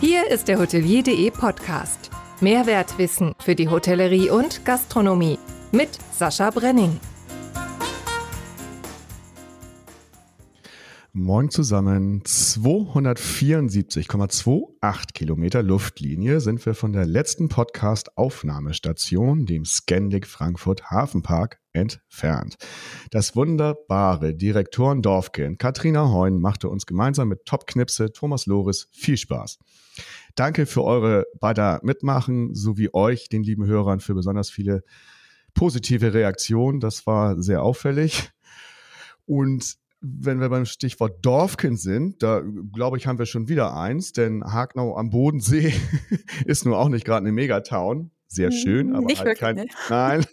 Hier ist der Hotelier.de Podcast. Mehrwertwissen für die Hotellerie und Gastronomie mit Sascha Brenning. Moin zusammen. 274,28 Kilometer Luftlinie sind wir von der letzten Podcast-Aufnahmestation, dem Scandic Frankfurt Hafenpark, entfernt. Das wunderbare Direktorendorfkind Katrina Heun machte uns gemeinsam mit Topknipse Thomas Loris viel Spaß. Danke für eure beider Mitmachen sowie euch, den lieben Hörern, für besonders viele positive Reaktionen. Das war sehr auffällig. Und wenn wir beim Stichwort Dorfkind sind, da glaube ich, haben wir schon wieder eins, denn Hagnau am Bodensee ist nur auch nicht gerade eine Megatown. Sehr schön, aber nicht halt wirklich, kein. ne? Nein.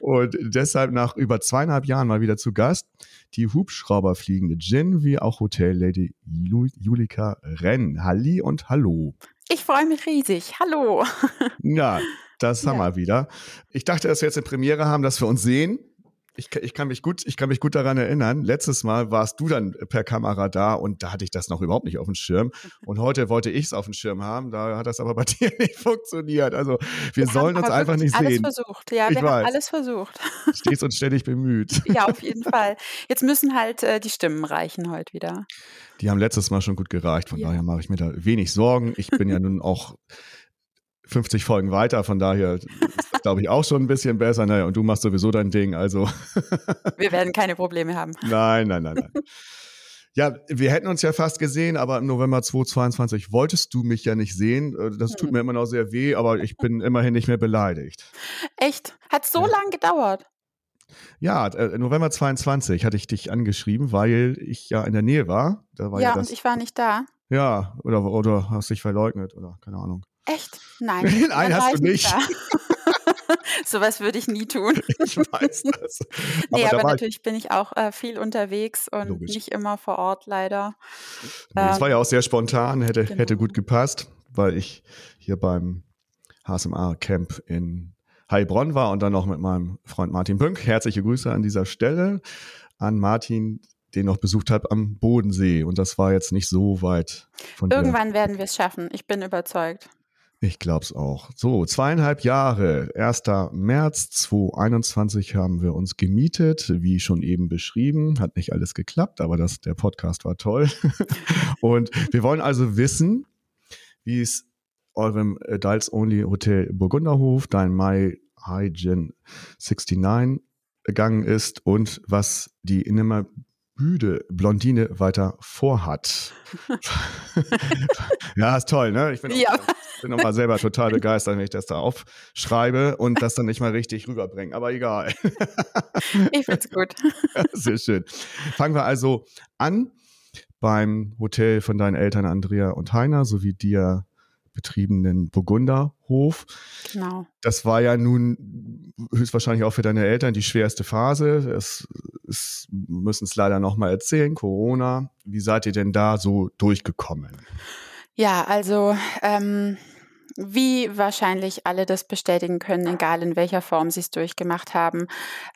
Und deshalb nach über zweieinhalb Jahren mal wieder zu Gast die Hubschrauberfliegende Gin wie auch Hotellady Ju Julika Renn. Halli und Hallo. Ich freue mich riesig. Hallo. Ja, das haben Ja. wir wieder. Ich dachte, dass wir jetzt eine Premiere haben, dass wir uns sehen. Ich, ich, kann mich gut, ich kann mich gut daran erinnern. Letztes Mal warst du dann per Kamera da und da hatte ich das noch überhaupt nicht auf dem Schirm. Und heute wollte ich es auf dem Schirm haben. Da hat das aber bei dir nicht funktioniert. Also wir, sollen haben uns einfach nicht alles sehen. versucht. Ja, Ich wir weiß. haben alles versucht. Stets und ständig bemüht. Ja, auf jeden Fall. Jetzt müssen halt äh, die Stimmen reichen heute wieder. Die haben letztes Mal schon gut gereicht. Von Ja. daher mache ich mir da wenig Sorgen. Ich bin ja nun auch 50 Folgen weiter. Von daher glaube ich, auch schon ein bisschen besser. Naja, und du machst sowieso dein Ding. Also Wir werden keine Probleme haben. Nein, nein, nein, nein. Ja, wir hätten uns ja fast gesehen, aber im November 2022 wolltest du mich ja nicht sehen. Äh, Das tut Hm. mir immer noch sehr weh, aber ich bin immerhin nicht mehr beleidigt. Echt? Hat so Ja. lang gedauert? Ja, äh, November 22 hatte ich dich angeschrieben, weil ich ja in der Nähe war. Da war ja, ja, und ich war nicht da. ja, oder, oder hast dich verleugnet oder keine Ahnung. Echt? Nein. Nein, dann hast du ich nicht. Sowas würde ich nie tun. Ich weiß das. Nee, da aber, war ich- natürlich bin ich auch äh, viel unterwegs und Logisch. nicht immer vor Ort, leider. Nee, das Ähm, war ja auch sehr spontan, hätte, genau. hätte gut gepasst, weil ich hier beim HSMA-Camp in Heilbronn war und dann noch mit meinem Freund Martin Pünk. Herzliche Grüße an dieser Stelle an Martin, den noch besucht habe am Bodensee. Und das war jetzt nicht so weit von dir. Irgendwann werden wir es schaffen. Ich bin überzeugt. Ich glaub's auch. So, zweieinhalb Jahre, 1. März 2021 haben wir uns gemietet, wie schon eben beschrieben. Hat nicht alles geklappt, aber das, der Podcast war toll. Und wir wollen also wissen, wie es eurem Adults Only Hotel Burgunderhof, dein My Hygiene 69 gegangen ist und was die müde Blondine weiter vorhat. ja, ist toll, ne? Ich bin auch- Ja. bin nochmal selber total begeistert, wenn ich das da aufschreibe und das dann nicht mal richtig rüberbringe. Aber egal. Ich find's gut. Sehr schön. Fangen wir also an beim Hotel von deinen Eltern Andrea und Heiner sowie dir betriebenen Burgunderhof. Genau. Das war ja nun höchstwahrscheinlich auch für deine Eltern die schwerste Phase. Es, es müssen es leider nochmal erzählen, Corona. Wie seid ihr denn da so durchgekommen? Ja, also ähm, wie wahrscheinlich alle das bestätigen können, egal in welcher Form sie es durchgemacht haben.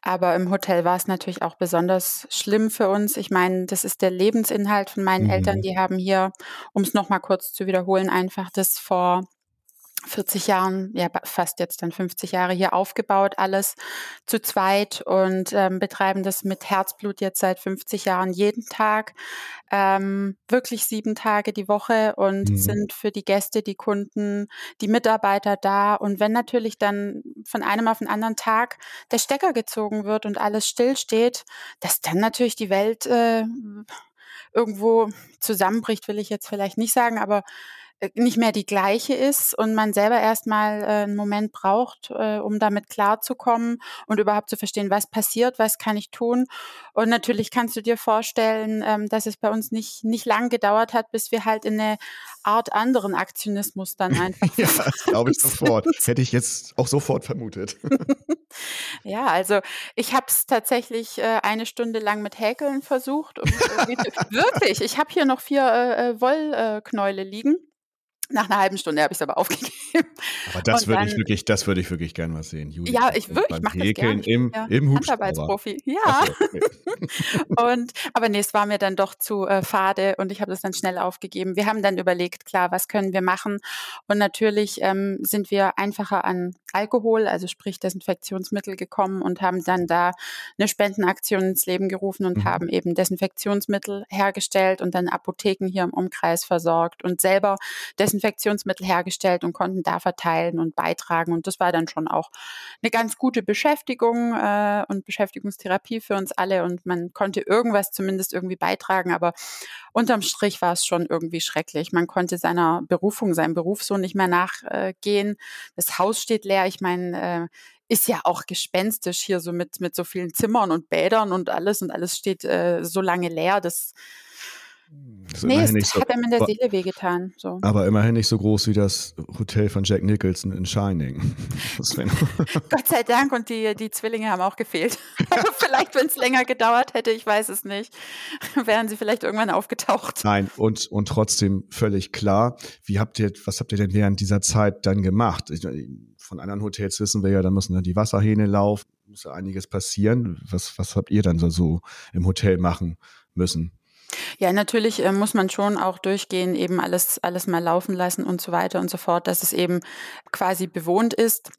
Aber im Hotel war es natürlich auch besonders schlimm für uns. Ich meine, das ist der Lebensinhalt von meinen Mhm. Eltern. Die haben hier, um es nochmal kurz zu wiederholen, einfach das vor 40 Jahren, ja fast jetzt dann 50 Jahre hier aufgebaut, alles zu zweit und ähm, betreiben das mit Herzblut jetzt seit 50 Jahren jeden Tag, ähm, wirklich sieben Tage die Woche und Mhm. sind für die Gäste, die Kunden, die Mitarbeiter da. Und wenn natürlich dann von einem auf den anderen Tag der Stecker gezogen wird und alles stillsteht, dass dann natürlich die Welt äh, irgendwo zusammenbricht, will ich jetzt vielleicht nicht sagen, aber nicht mehr die gleiche ist und man selber erstmal äh, einen Moment braucht, äh, um damit klarzukommen und überhaupt zu verstehen, was passiert, was kann ich tun. Und natürlich kannst du dir vorstellen, ähm, dass es bei uns nicht, nicht lang gedauert hat, bis wir halt in eine Art anderen Aktionismus dann einfach. Ja, das glaube ich sofort. Hätte ich jetzt auch sofort vermutet. Ja, also ich habe es tatsächlich äh, eine Stunde lang mit Häkeln versucht. Irgendwie zu- wirklich, ich habe hier noch vier äh, äh, Wollknäule liegen. Nach einer halben Stunde habe ich es aber aufgegeben. Aber das würde ich wirklich, das würde ich wirklich gern mal sehen. Judith, ja, ich würde, ich mache das gerne. Im, ja, im Handarbeitsprofi. Ja. So, okay. und, aber nee, es war mir dann doch zu äh, fade und ich habe das dann schnell aufgegeben. Wir haben dann überlegt, klar, was können wir machen? Und natürlich ähm, sind wir einfacher an Alkohol, also sprich Desinfektionsmittel gekommen und haben dann da eine Spendenaktion ins Leben gerufen und mhm. haben eben Desinfektionsmittel hergestellt und dann Apotheken hier im Umkreis versorgt und selber Desinfektionsmittel hergestellt und konnten da verteilen und beitragen. Und das war dann schon auch eine ganz gute Beschäftigung äh, und Beschäftigungstherapie für uns alle. Und man konnte irgendwas zumindest irgendwie beitragen. Aber unterm Strich war es schon irgendwie schrecklich. Man konnte seiner Berufung, seinem Beruf so nicht mehr nachgehen. Das Haus steht leer. Ich meine, äh, ist ja auch gespenstisch hier so mit, mit so vielen Zimmern und Bädern und alles und alles steht äh, so lange leer. Das das nee, es so, hat einem in der Seele wehgetan. So. Aber immerhin nicht so groß wie das Hotel von Jack Nicholson in Shining. Gott sei Dank und die, die Zwillinge haben auch gefehlt. Also vielleicht, wenn es länger gedauert hätte, ich weiß es nicht, wären sie vielleicht irgendwann aufgetaucht. Nein, und, und trotzdem völlig klar. Wie habt ihr, was habt ihr denn während dieser Zeit dann gemacht? Von anderen Hotels wissen wir ja, da müssen dann die Wasserhähne laufen, muss ja einiges passieren. Was, was habt ihr dann so, so im Hotel machen müssen? Ja, natürlich äh, muss man schon auch durchgehen, eben alles, alles mal laufen lassen und so weiter und so fort, dass es eben quasi bewohnt ist.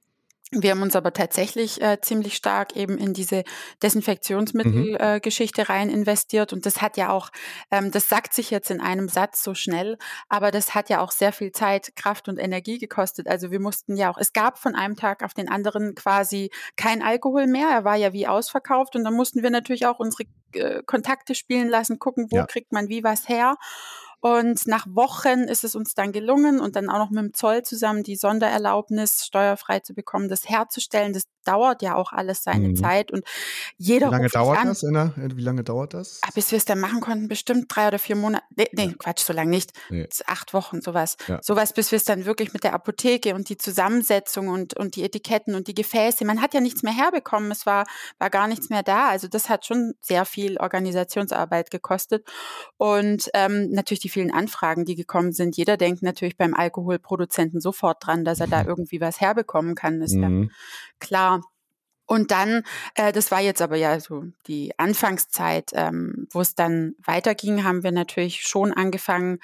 Wir haben uns aber tatsächlich äh, ziemlich stark eben in diese Desinfektionsmittelgeschichte mhm. äh, rein investiert. Und das hat ja auch, ähm, das sagt sich jetzt in einem Satz so schnell, aber das hat ja auch sehr viel Zeit, Kraft und Energie gekostet. Also wir mussten ja auch, es gab von einem Tag auf den anderen quasi kein Alkohol mehr. Er war ja wie ausverkauft und dann mussten wir natürlich auch unsere äh, Kontakte spielen lassen, gucken, wo ja. kriegt man wie was her. Und nach Wochen ist es uns dann gelungen und dann auch noch mit dem Zoll zusammen die Sondererlaubnis steuerfrei zu bekommen, das herzustellen. Das dauert ja auch alles seine mhm. Zeit und jeder Wie lange dauert an, das? Der, wie lange dauert das? Ah, bis wir es dann machen konnten, bestimmt drei oder vier Monate. Nee, nee ja. Quatsch, so lange nicht. Nee. Acht Wochen, sowas. Ja. Sowas, bis wir es dann wirklich mit der Apotheke und die Zusammensetzung und, und die Etiketten und die Gefäße. Man hat ja nichts mehr herbekommen. Es war, war gar nichts mehr da. Also das hat schon sehr viel Organisationsarbeit gekostet. Und ähm, natürlich die vielen Anfragen, die gekommen sind. Jeder denkt natürlich beim Alkoholproduzenten sofort dran, dass er da irgendwie was herbekommen kann. Ist mhm. ja klar. Und dann, äh, das war jetzt aber ja so die Anfangszeit, ähm, wo es dann weiterging, haben wir natürlich schon angefangen,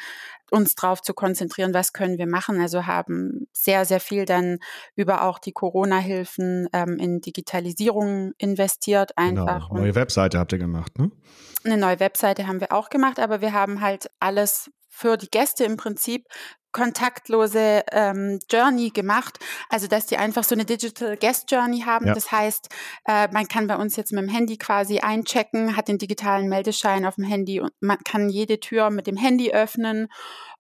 uns darauf zu konzentrieren, was können wir machen. Also haben sehr, sehr viel dann über auch die Corona-Hilfen ähm, in Digitalisierung investiert genau. einfach. Genau. Neue Webseite habt ihr gemacht, ne? Eine neue Webseite haben wir auch gemacht, aber wir haben halt alles für die Gäste im Prinzip kontaktlose ähm, Journey gemacht. Also dass die einfach so eine Digital Guest Journey haben. Ja. Das heißt, äh, man kann bei uns jetzt mit dem Handy quasi einchecken, hat den digitalen Meldeschein auf dem Handy und man kann jede Tür mit dem Handy öffnen.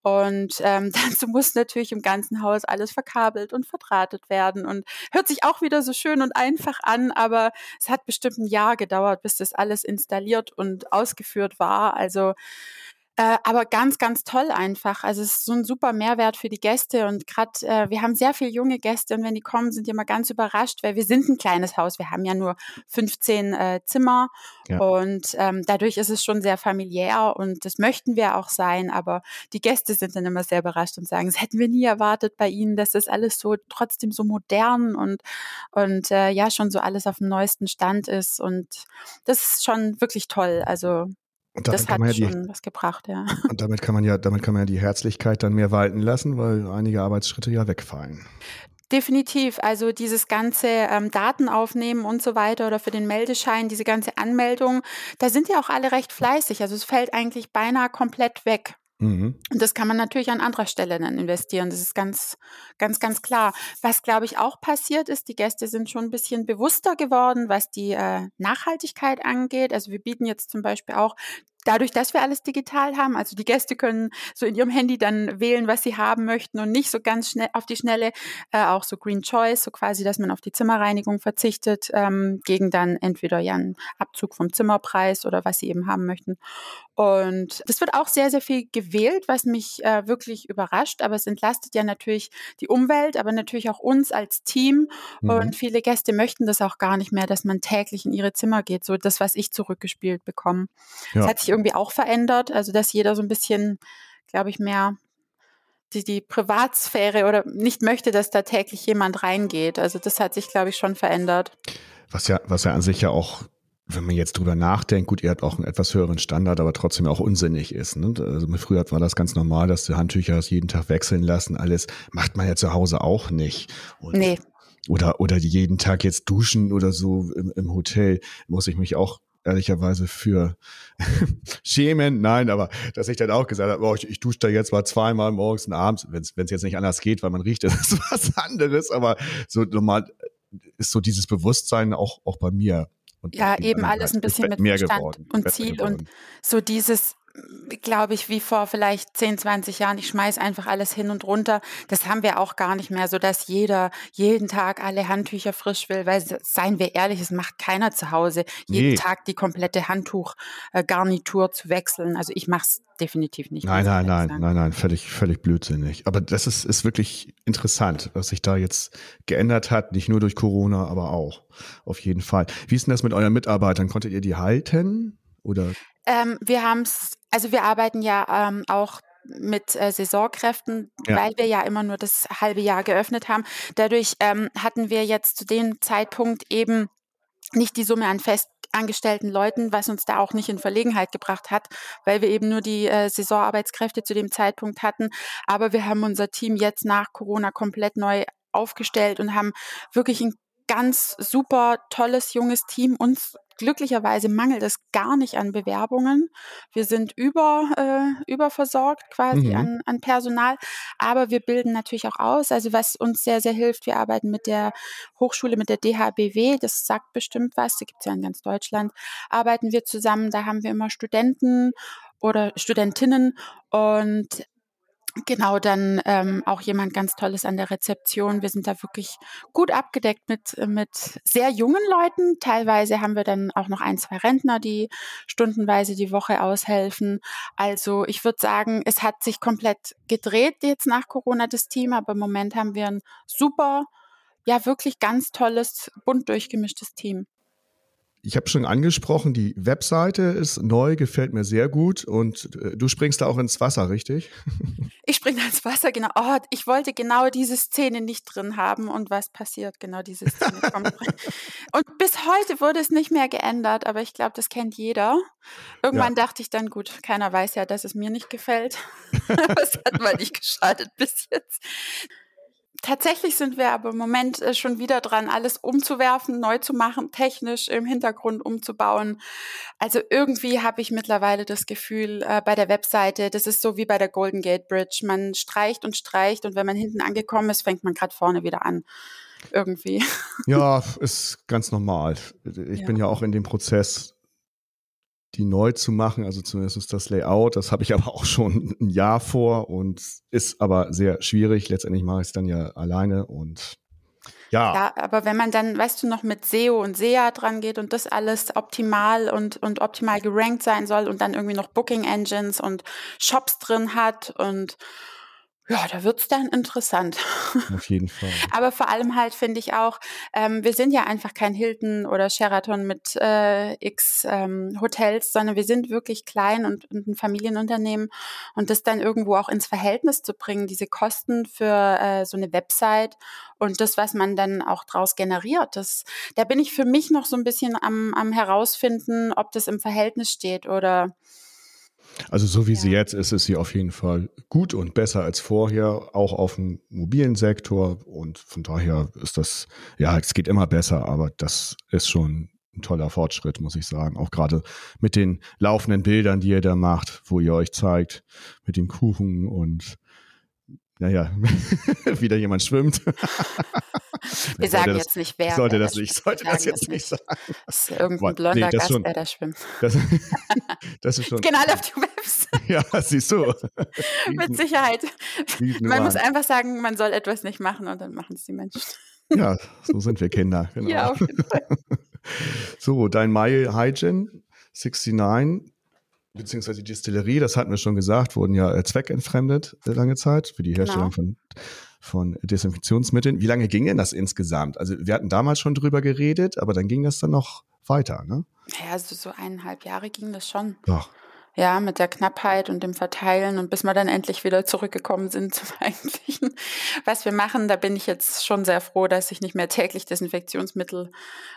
Und ähm, dazu muss natürlich im ganzen Haus alles verkabelt und verdrahtet werden. Und hört sich auch wieder so schön und einfach an, aber es hat bestimmt ein Jahr gedauert, bis das alles installiert und ausgeführt war. Also äh, aber ganz, ganz toll einfach. Also es ist so ein super Mehrwert für die Gäste und gerade äh, wir haben sehr viele junge Gäste und wenn die kommen, sind die immer ganz überrascht, weil wir sind ein kleines Haus. Wir haben ja nur 15 äh, Zimmer ja. und ähm, dadurch ist es schon sehr familiär und das möchten wir auch sein. Aber die Gäste sind dann immer sehr überrascht und sagen, das hätten wir nie erwartet bei ihnen, dass das alles so trotzdem so modern und und äh, ja schon so alles auf dem neuesten Stand ist und das ist schon wirklich toll. Also und das hat ja schon die, was gebracht, ja. Und damit kann man ja, damit kann man ja die Herzlichkeit dann mehr walten lassen, weil einige Arbeitsschritte ja wegfallen. Definitiv. Also dieses ganze ähm, Daten aufnehmen und so weiter oder für den Meldeschein, diese ganze Anmeldung, da sind ja auch alle recht fleißig. Also es fällt eigentlich beinahe komplett weg. Mhm. Und das kann man natürlich an anderer Stelle dann investieren. Das ist ganz, ganz, ganz klar. Was, glaube ich, auch passiert ist, die Gäste sind schon ein bisschen bewusster geworden, was die äh, Nachhaltigkeit angeht. Also wir bieten jetzt zum Beispiel auch dadurch, dass wir alles digital haben, also die Gäste können so in ihrem Handy dann wählen, was sie haben möchten und nicht so ganz schnell auf die Schnelle, äh, auch so Green Choice, so quasi, dass man auf die Zimmerreinigung verzichtet, ähm, gegen dann entweder ja einen Abzug vom Zimmerpreis oder was sie eben haben möchten. Und das wird auch sehr, sehr viel gewählt, was mich äh, wirklich überrascht, aber es entlastet ja natürlich die Umwelt, aber natürlich auch uns als Team. Mhm. Und viele Gäste möchten das auch gar nicht mehr, dass man täglich in ihre Zimmer geht, so das, was ich zurückgespielt bekomme. Ja. Das hat sich irgendwie auch verändert. Also dass jeder so ein bisschen, glaube ich, mehr die, die Privatsphäre oder nicht möchte, dass da täglich jemand reingeht. Also das hat sich, glaube ich, schon verändert. Was ja, was ja an sich ja auch wenn man jetzt drüber nachdenkt, gut, ihr habt auch einen etwas höheren Standard, aber trotzdem auch unsinnig ist. Ne? Also früher war das ganz normal, dass die Handtücher jeden Tag wechseln lassen. Alles macht man ja zu Hause auch nicht. Und nee. Oder, oder jeden Tag jetzt duschen oder so im, im Hotel, muss ich mich auch ehrlicherweise für schämen. Nein, aber dass ich dann auch gesagt habe, oh, ich, ich dusche da jetzt mal zweimal morgens und abends, wenn es jetzt nicht anders geht, weil man riecht, das ist was anderes. Aber so normal ist so dieses Bewusstsein auch, auch bei mir. Und ja, eben alles ein bisschen mit mehr Verstand geworden, und Ziel geworden. und so dieses glaube ich, wie vor vielleicht 10, 20 Jahren. Ich schmeiß einfach alles hin und runter. Das haben wir auch gar nicht mehr, so dass jeder jeden Tag alle Handtücher frisch will, weil seien wir ehrlich, es macht keiner zu Hause, jeden nee. Tag die komplette Handtuchgarnitur zu wechseln. Also ich mache es definitiv nicht. Nein, nein, nein, nein, nein, völlig, völlig blödsinnig. Aber das ist, ist wirklich interessant, was sich da jetzt geändert hat, nicht nur durch Corona, aber auch auf jeden Fall. Wie ist denn das mit euren Mitarbeitern? Konntet ihr die halten? Oder? Ähm, wir haben es, also wir arbeiten ja ähm, auch mit äh, Saisonkräften, ja. weil wir ja immer nur das halbe Jahr geöffnet haben. Dadurch ähm, hatten wir jetzt zu dem Zeitpunkt eben nicht die Summe an festangestellten Leuten, was uns da auch nicht in Verlegenheit gebracht hat, weil wir eben nur die äh, Saisonarbeitskräfte zu dem Zeitpunkt hatten. Aber wir haben unser Team jetzt nach Corona komplett neu aufgestellt und haben wirklich ein ganz super tolles junges Team. Uns glücklicherweise mangelt es gar nicht an Bewerbungen. Wir sind über, äh, überversorgt quasi mhm. an, an Personal, aber wir bilden natürlich auch aus. Also was uns sehr, sehr hilft, wir arbeiten mit der Hochschule, mit der DHBW, das sagt bestimmt was, da gibt es ja in ganz Deutschland, arbeiten wir zusammen. Da haben wir immer Studenten oder Studentinnen und Genau, dann ähm, auch jemand ganz Tolles an der Rezeption. Wir sind da wirklich gut abgedeckt mit, mit sehr jungen Leuten. Teilweise haben wir dann auch noch ein, zwei Rentner, die stundenweise die Woche aushelfen. Also ich würde sagen, es hat sich komplett gedreht jetzt nach Corona das Team, aber im Moment haben wir ein super, ja wirklich ganz tolles, bunt durchgemischtes Team. Ich habe schon angesprochen, die Webseite ist neu, gefällt mir sehr gut und äh, du springst da auch ins Wasser, richtig? Ich springe ins Wasser, genau. Oh, ich wollte genau diese Szene nicht drin haben und was passiert? Genau diese Szene kommt Und bis heute wurde es nicht mehr geändert, aber ich glaube, das kennt jeder. Irgendwann ja. dachte ich dann, gut, keiner weiß ja, dass es mir nicht gefällt. aber es hat mal nicht geschaltet bis jetzt. Tatsächlich sind wir aber im Moment äh, schon wieder dran, alles umzuwerfen, neu zu machen, technisch im Hintergrund umzubauen. Also irgendwie habe ich mittlerweile das Gefühl äh, bei der Webseite, das ist so wie bei der Golden Gate Bridge. Man streicht und streicht und wenn man hinten angekommen ist, fängt man gerade vorne wieder an. Irgendwie. Ja, ist ganz normal. Ich ja. bin ja auch in dem Prozess, die neu zu machen, also zumindest das Layout. Das habe ich aber auch schon ein Jahr vor und ist aber sehr schwierig. Letztendlich mache ich es dann ja alleine und ja. Ja, aber wenn man dann, weißt du, noch mit SEO und SEA dran geht und das alles optimal und, und optimal gerankt sein soll und dann irgendwie noch Booking Engines und Shops drin hat und ja, da wird's dann interessant. Auf jeden Fall. Aber vor allem halt finde ich auch, ähm, wir sind ja einfach kein Hilton oder Sheraton mit äh, x ähm, Hotels, sondern wir sind wirklich klein und, und, ein Familienunternehmen. Und das dann irgendwo auch ins Verhältnis zu bringen, diese Kosten für äh, so eine Website und das, was man dann auch draus generiert, das, da bin ich für mich noch so ein bisschen am, am herausfinden, ob das im Verhältnis steht oder also so wie ja. sie jetzt ist, ist sie auf jeden Fall gut und besser als vorher, auch auf dem mobilen Sektor. Und von daher ist das, ja, es geht immer besser, aber das ist schon ein toller Fortschritt, muss ich sagen. Auch gerade mit den laufenden Bildern, die ihr da macht, wo ihr euch zeigt, mit dem Kuchen und naja, wieder jemand schwimmt. Wir sagen das, jetzt nicht, wer. Sollte das nicht, sollte das jetzt nicht sagen. Das ist irgendein blonder nee, Gast, schon, der da schwimmt. Das, das ist schon. Genau auf die Webs. ja, siehst du. Mit Sicherheit. Man muss einfach sagen, man soll etwas nicht machen und dann machen es die Menschen. ja, so sind wir Kinder. Genau. Ja, auf jeden Fall. So, dein My Hygiene 69 beziehungsweise die Distillerie, das hatten wir schon gesagt, wurden ja äh, zweckentfremdet äh, lange Zeit für die Herstellung genau. von von Desinfektionsmitteln. Wie lange ging denn das insgesamt? Also wir hatten damals schon drüber geredet, aber dann ging das dann noch weiter, ne? Ja, also so eineinhalb Jahre ging das schon. Doch. Ja, mit der Knappheit und dem Verteilen und bis wir dann endlich wieder zurückgekommen sind zum Eigentlichen, was wir machen, da bin ich jetzt schon sehr froh, dass ich nicht mehr täglich Desinfektionsmittel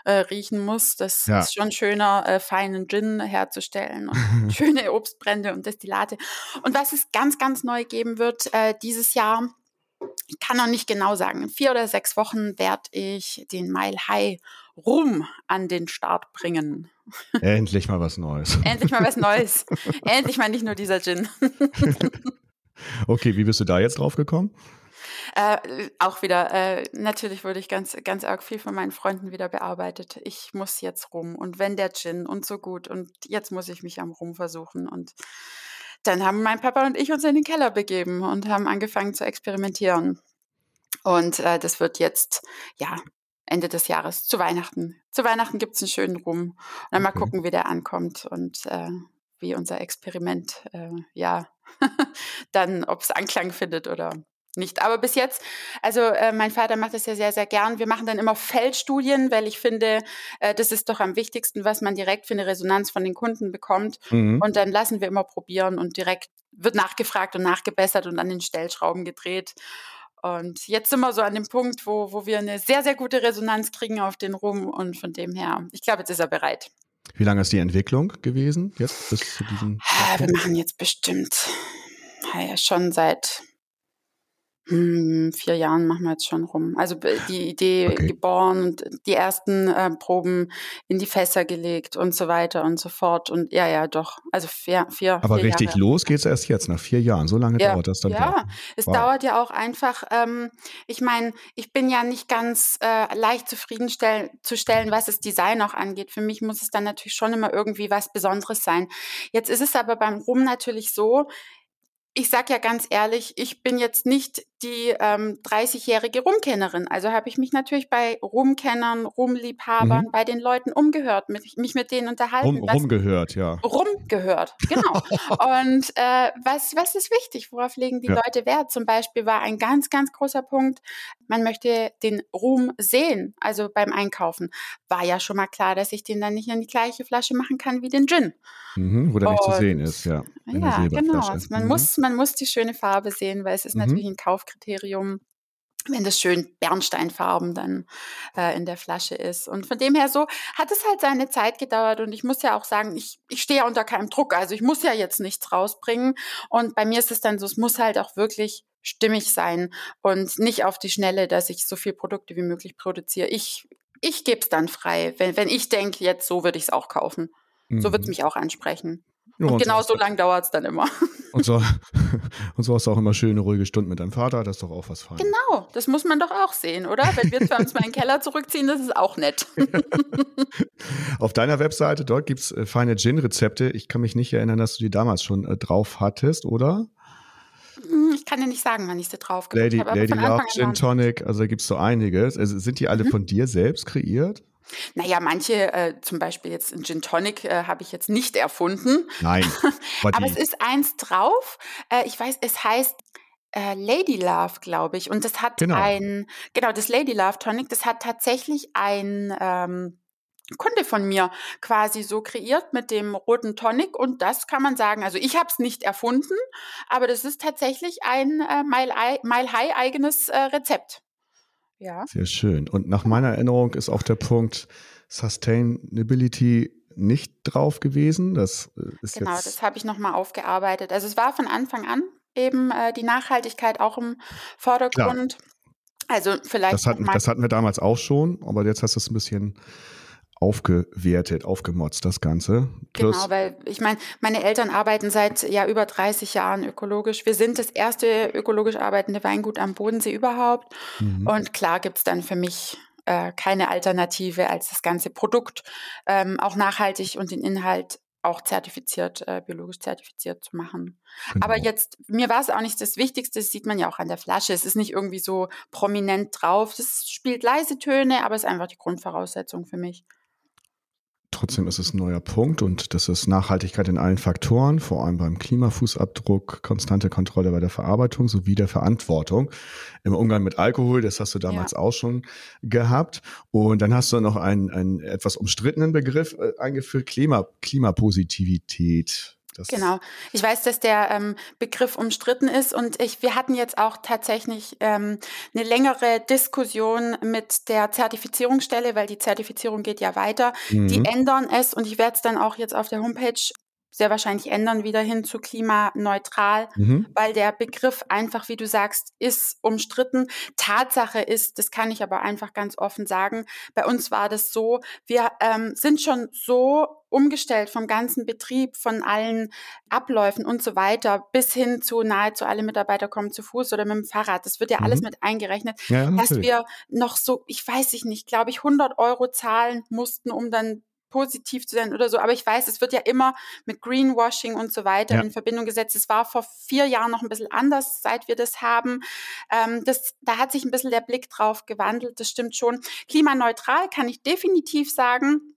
äh, riechen muss. Das ja. ist schon schöner, äh, feinen Gin herzustellen und schöne Obstbrände und Destillate. Und was es ganz, ganz neu geben wird äh, dieses Jahr, ich kann noch nicht genau sagen, in vier oder sechs Wochen werde ich den Mile High Rum an den Start bringen. Endlich mal was Neues. Endlich mal was Neues. Endlich mal nicht nur dieser Gin. okay, wie bist du da jetzt drauf gekommen? Äh, auch wieder, äh, natürlich wurde ich ganz, ganz arg viel von meinen Freunden wieder bearbeitet. Ich muss jetzt rum und wenn der Gin und so gut und jetzt muss ich mich am Rum versuchen und dann haben mein Papa und ich uns in den Keller begeben und haben angefangen zu experimentieren. Und äh, das wird jetzt, ja, Ende des Jahres, zu Weihnachten. Zu Weihnachten gibt es einen schönen Rum. Und dann okay. mal gucken, wie der ankommt und äh, wie unser Experiment, äh, ja, dann, ob es Anklang findet oder nicht. Aber bis jetzt, also äh, mein Vater macht das ja sehr, sehr gern. Wir machen dann immer Feldstudien, weil ich finde, äh, das ist doch am wichtigsten, was man direkt für eine Resonanz von den Kunden bekommt. Mhm. Und dann lassen wir immer probieren und direkt wird nachgefragt und nachgebessert und an den Stellschrauben gedreht. Und jetzt sind wir so an dem Punkt, wo, wo wir eine sehr, sehr gute Resonanz kriegen auf den Rum und von dem her, ich glaube, jetzt ist er bereit. Wie lange ist die Entwicklung gewesen jetzt bis zu diesem? Ah, wir machen jetzt bestimmt ja, schon seit vier Jahren machen wir jetzt schon rum. Also die Idee okay. geboren und die ersten äh, Proben in die Fässer gelegt und so weiter und so fort. Und ja, ja, doch. Also vier, vier Aber vier richtig Jahre. los geht's erst jetzt, nach vier Jahren. So lange ja. dauert das dann. Ja, es wow. dauert ja auch einfach. Ähm, ich meine, ich bin ja nicht ganz äh, leicht zufriedenzustellen, was das Design auch angeht. Für mich muss es dann natürlich schon immer irgendwie was Besonderes sein. Jetzt ist es aber beim Rum natürlich so, ich sag ja ganz ehrlich, ich bin jetzt nicht die ähm, 30-jährige Rumkennerin. Also habe ich mich natürlich bei Rumkennern, Rumliebhabern, mhm. bei den Leuten umgehört, mit, mich mit denen unterhalten. Rum, rumgehört, ja. Rumgehört, genau. Und äh, was, was ist wichtig? Worauf legen die ja. Leute Wert? Zum Beispiel war ein ganz, ganz großer Punkt, man möchte den Ruhm sehen, also beim Einkaufen. War ja schon mal klar, dass ich den dann nicht in die gleiche Flasche machen kann wie den Gin. Mhm, wo der nicht zu sehen ist, ja. Ja, genau. Also man, mhm. muss, man muss die schöne Farbe sehen, weil es ist mhm. natürlich ein Kaufkriterium, wenn das schön Bernsteinfarben dann äh, in der Flasche ist. Und von dem her so hat es halt seine Zeit gedauert und ich muss ja auch sagen, ich, ich stehe ja unter keinem Druck. Also ich muss ja jetzt nichts rausbringen. Und bei mir ist es dann so, es muss halt auch wirklich stimmig sein und nicht auf die Schnelle, dass ich so viel Produkte wie möglich produziere. Ich, ich gebe es dann frei. Wenn, wenn ich denke, jetzt so würde ich es auch kaufen. Mhm. So wird es mich auch ansprechen. Ja, und, und genau so lang dauert es dann immer. Und so, und so hast du auch immer schöne, ruhige Stunden mit deinem Vater, das ist doch auch was fein. Genau, das muss man doch auch sehen, oder? Wenn wir uns mal in den Keller zurückziehen, das ist auch nett. Auf deiner Webseite, dort gibt es äh, feine Gin-Rezepte. Ich kann mich nicht erinnern, dass du die damals schon äh, drauf hattest, oder? Hm, ich kann dir nicht sagen, wann ich sie drauf Lady, habe. Lady Love, Gin Tonic, also da gibt es so einiges. Also sind die alle mhm. von dir selbst kreiert? Naja, manche, äh, zum Beispiel jetzt ein Gin Tonic, äh, habe ich jetzt nicht erfunden. Nein. Aber es ist eins drauf. Äh, ich weiß, es heißt äh, Lady Love, glaube ich. Und das hat genau. ein, genau, das Lady Love Tonic, das hat tatsächlich ein ähm, Kunde von mir quasi so kreiert mit dem roten Tonic und das kann man sagen, also ich habe es nicht erfunden, aber das ist tatsächlich ein äh, Mile, Mile High eigenes äh, Rezept. Ja. Sehr schön. Und nach meiner Erinnerung ist auch der Punkt Sustainability nicht drauf gewesen. Das äh, ist genau, jetzt das habe ich nochmal aufgearbeitet. Also es war von Anfang an eben äh, die Nachhaltigkeit auch im Vordergrund. Klar. Also vielleicht. Das hatten, das hatten wir damals auch schon, aber jetzt hast du es ein bisschen aufgewertet, aufgemotzt, das Ganze. Plus genau, weil ich meine, meine Eltern arbeiten seit ja über 30 Jahren ökologisch. Wir sind das erste ökologisch arbeitende Weingut am Bodensee überhaupt. Mhm. Und klar gibt's dann für mich äh, keine Alternative als das ganze Produkt ähm, auch nachhaltig und den Inhalt auch zertifiziert, äh, biologisch zertifiziert zu machen. Genau. Aber jetzt, mir war es auch nicht das Wichtigste, das sieht man ja auch an der Flasche. Es ist nicht irgendwie so prominent drauf. Das spielt leise Töne, aber es ist einfach die Grundvoraussetzung für mich. Trotzdem ist es ein neuer Punkt und das ist Nachhaltigkeit in allen Faktoren, vor allem beim Klimafußabdruck, konstante Kontrolle bei der Verarbeitung sowie der Verantwortung im Umgang mit Alkohol. Das hast du damals ja. auch schon gehabt. Und dann hast du noch einen, einen etwas umstrittenen Begriff äh, eingeführt, Klima, Klimapositivität. Das genau. Ich weiß, dass der ähm, Begriff umstritten ist und ich, wir hatten jetzt auch tatsächlich ähm, eine längere Diskussion mit der Zertifizierungsstelle, weil die Zertifizierung geht ja weiter. Mhm. Die ändern es und ich werde es dann auch jetzt auf der Homepage sehr wahrscheinlich ändern wieder hin zu klimaneutral, mhm. weil der Begriff einfach, wie du sagst, ist umstritten. Tatsache ist, das kann ich aber einfach ganz offen sagen, bei uns war das so, wir ähm, sind schon so umgestellt vom ganzen Betrieb, von allen Abläufen und so weiter, bis hin zu nahezu alle Mitarbeiter kommen zu Fuß oder mit dem Fahrrad. Das wird ja mhm. alles mit eingerechnet, ja, dass wir noch so, ich weiß ich nicht, glaube ich, 100 Euro zahlen mussten, um dann positiv zu sein oder so. Aber ich weiß, es wird ja immer mit Greenwashing und so weiter ja. in Verbindung gesetzt. Es war vor vier Jahren noch ein bisschen anders, seit wir das haben. Ähm, das, da hat sich ein bisschen der Blick drauf gewandelt. Das stimmt schon. Klimaneutral kann ich definitiv sagen.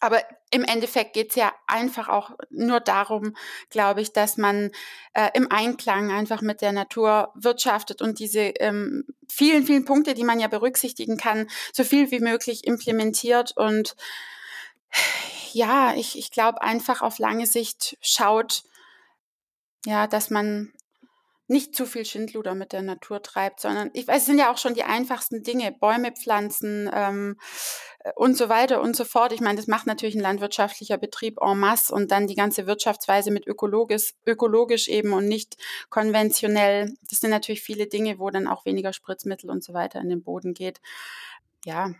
Aber im Endeffekt geht es ja einfach auch nur darum, glaube ich, dass man äh, im Einklang einfach mit der Natur wirtschaftet und diese ähm, vielen, vielen Punkte, die man ja berücksichtigen kann, so viel wie möglich implementiert. Und ja, ich, ich glaube einfach auf lange Sicht schaut, ja, dass man nicht zu viel Schindluder mit der Natur treibt, sondern ich weiß, es sind ja auch schon die einfachsten Dinge, Bäume pflanzen ähm, äh, und so weiter und so fort. Ich meine, das macht natürlich ein landwirtschaftlicher Betrieb en masse und dann die ganze Wirtschaftsweise mit ökologisch, ökologisch eben und nicht konventionell. Das sind natürlich viele Dinge, wo dann auch weniger Spritzmittel und so weiter in den Boden geht. Ja,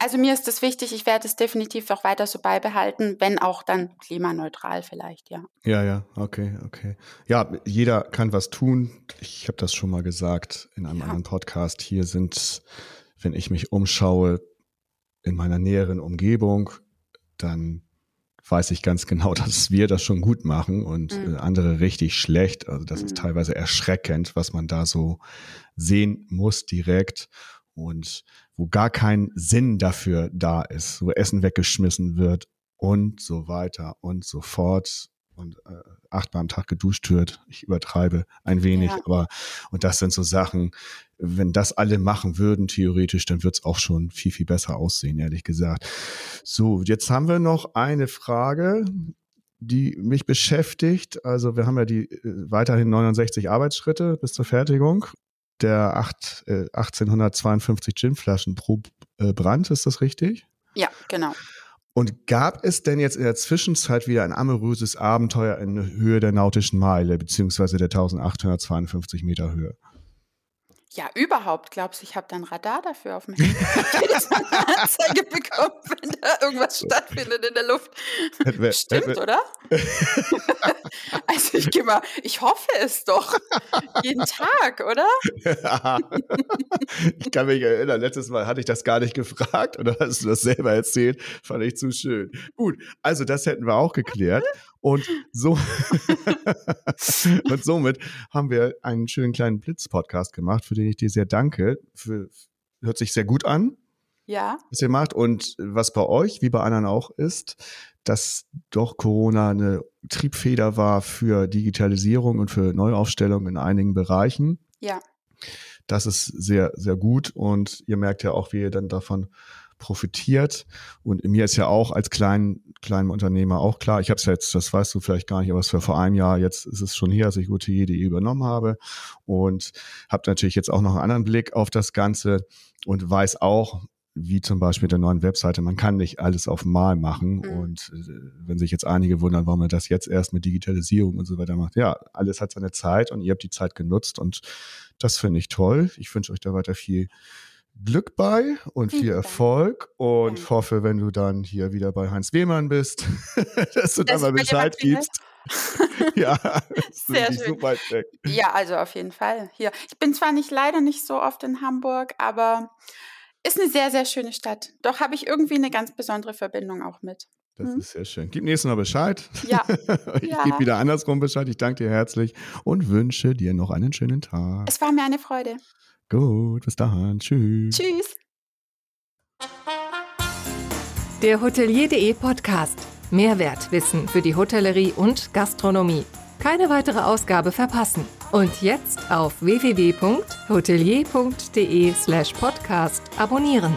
also mir ist das wichtig, ich werde es definitiv auch weiter so beibehalten, wenn auch dann klimaneutral vielleicht, ja. Ja, ja, okay, okay. Ja, jeder kann was tun. Ich habe das schon mal gesagt in einem ja. anderen Podcast. Hier sind, wenn ich mich umschaue in meiner näheren Umgebung, dann weiß ich ganz genau, dass wir das schon gut machen und mhm. Äh, andere richtig schlecht. Also das mhm. ist teilweise erschreckend, was man da so sehen muss direkt und wo gar kein Sinn dafür da ist, wo Essen weggeschmissen wird und so weiter und so fort und äh, achtmal am Tag geduscht wird. Ich übertreibe ein wenig, ja. aber und das sind so Sachen, wenn das alle machen würden, theoretisch, dann wird es auch schon viel, viel besser aussehen, ehrlich gesagt. So, jetzt haben wir noch eine Frage, die mich beschäftigt. Also wir haben ja die äh, weiterhin 69 Arbeitsschritte bis zur Fertigung der acht, äh, 1852 Ginflaschen pro äh, Brand, ist das richtig? Ja, genau. Und gab es denn jetzt in der Zwischenzeit wieder ein amoröses Abenteuer in Höhe der nautischen Meile, beziehungsweise der 1852 Meter Höhe? Ja, überhaupt. Glaubst du, ich habe dann Radar dafür auf dem Handy? Jedes Mal eine Anzeige bekommen, wenn da irgendwas stattfindet in der Luft. Stimmt, oder? also ich gehe mal, ich hoffe es doch. Jeden Tag, oder? ich kann mich erinnern, letztes Mal hatte ich das gar nicht gefragt oder hast du das selber erzählt? Fand ich zu schön. Gut, also das hätten wir auch geklärt. Und so und somit haben wir einen schönen kleinen Blitz-Podcast gemacht, für den ich dir sehr danke. Für, hört sich sehr gut an. Ja. Was ihr macht und was bei euch, wie bei anderen auch ist, dass doch Corona eine Triebfeder war für Digitalisierung und für Neuaufstellung in einigen Bereichen. Ja. Das ist sehr, sehr gut und ihr merkt ja auch, wie ihr dann davon profitiert. Und mir ist ja auch als kleinen, kleinen Unternehmer auch klar, ich habe es jetzt, das weißt du vielleicht gar nicht, aber es war vor einem Jahr, jetzt ist es schon hier, dass ich Gute.de übernommen habe und habe natürlich jetzt auch noch einen anderen Blick auf das Ganze und weiß auch, wie zum Beispiel mit der neuen Webseite, man kann nicht alles auf Mal machen. Mhm. Und äh, wenn sich jetzt einige wundern, warum man das jetzt erst mit Digitalisierung und so weiter macht, ja, alles hat seine Zeit und ihr habt die Zeit genutzt und das finde ich toll. Ich wünsche euch da weiter viel Glück bei und viel Erfolg und Danke. hoffe, wenn du dann hier wieder bei Heinz Wehmann bist, dass du dann mal Bescheid gibst. ja, sehr schön. Ja, also auf jeden Fall hier. Ich bin zwar nicht leider nicht so oft in Hamburg, aber ist eine sehr, sehr schöne Stadt. Doch habe ich irgendwie eine ganz besondere Verbindung auch mit. Das hm. ist sehr schön. Gib nächstes Mal Bescheid. Ja. ich ja. gebe wieder andersrum Bescheid. Ich danke dir herzlich und wünsche dir noch einen schönen Tag. Es war mir eine Freude. Gut, bis dahin. Tschüss. Tschüss. Der Hotelier.de Podcast. Mehrwertwissen für die Hotellerie und Gastronomie. Keine weitere Ausgabe verpassen. Und jetzt auf www.hotelier.de/podcast abonnieren.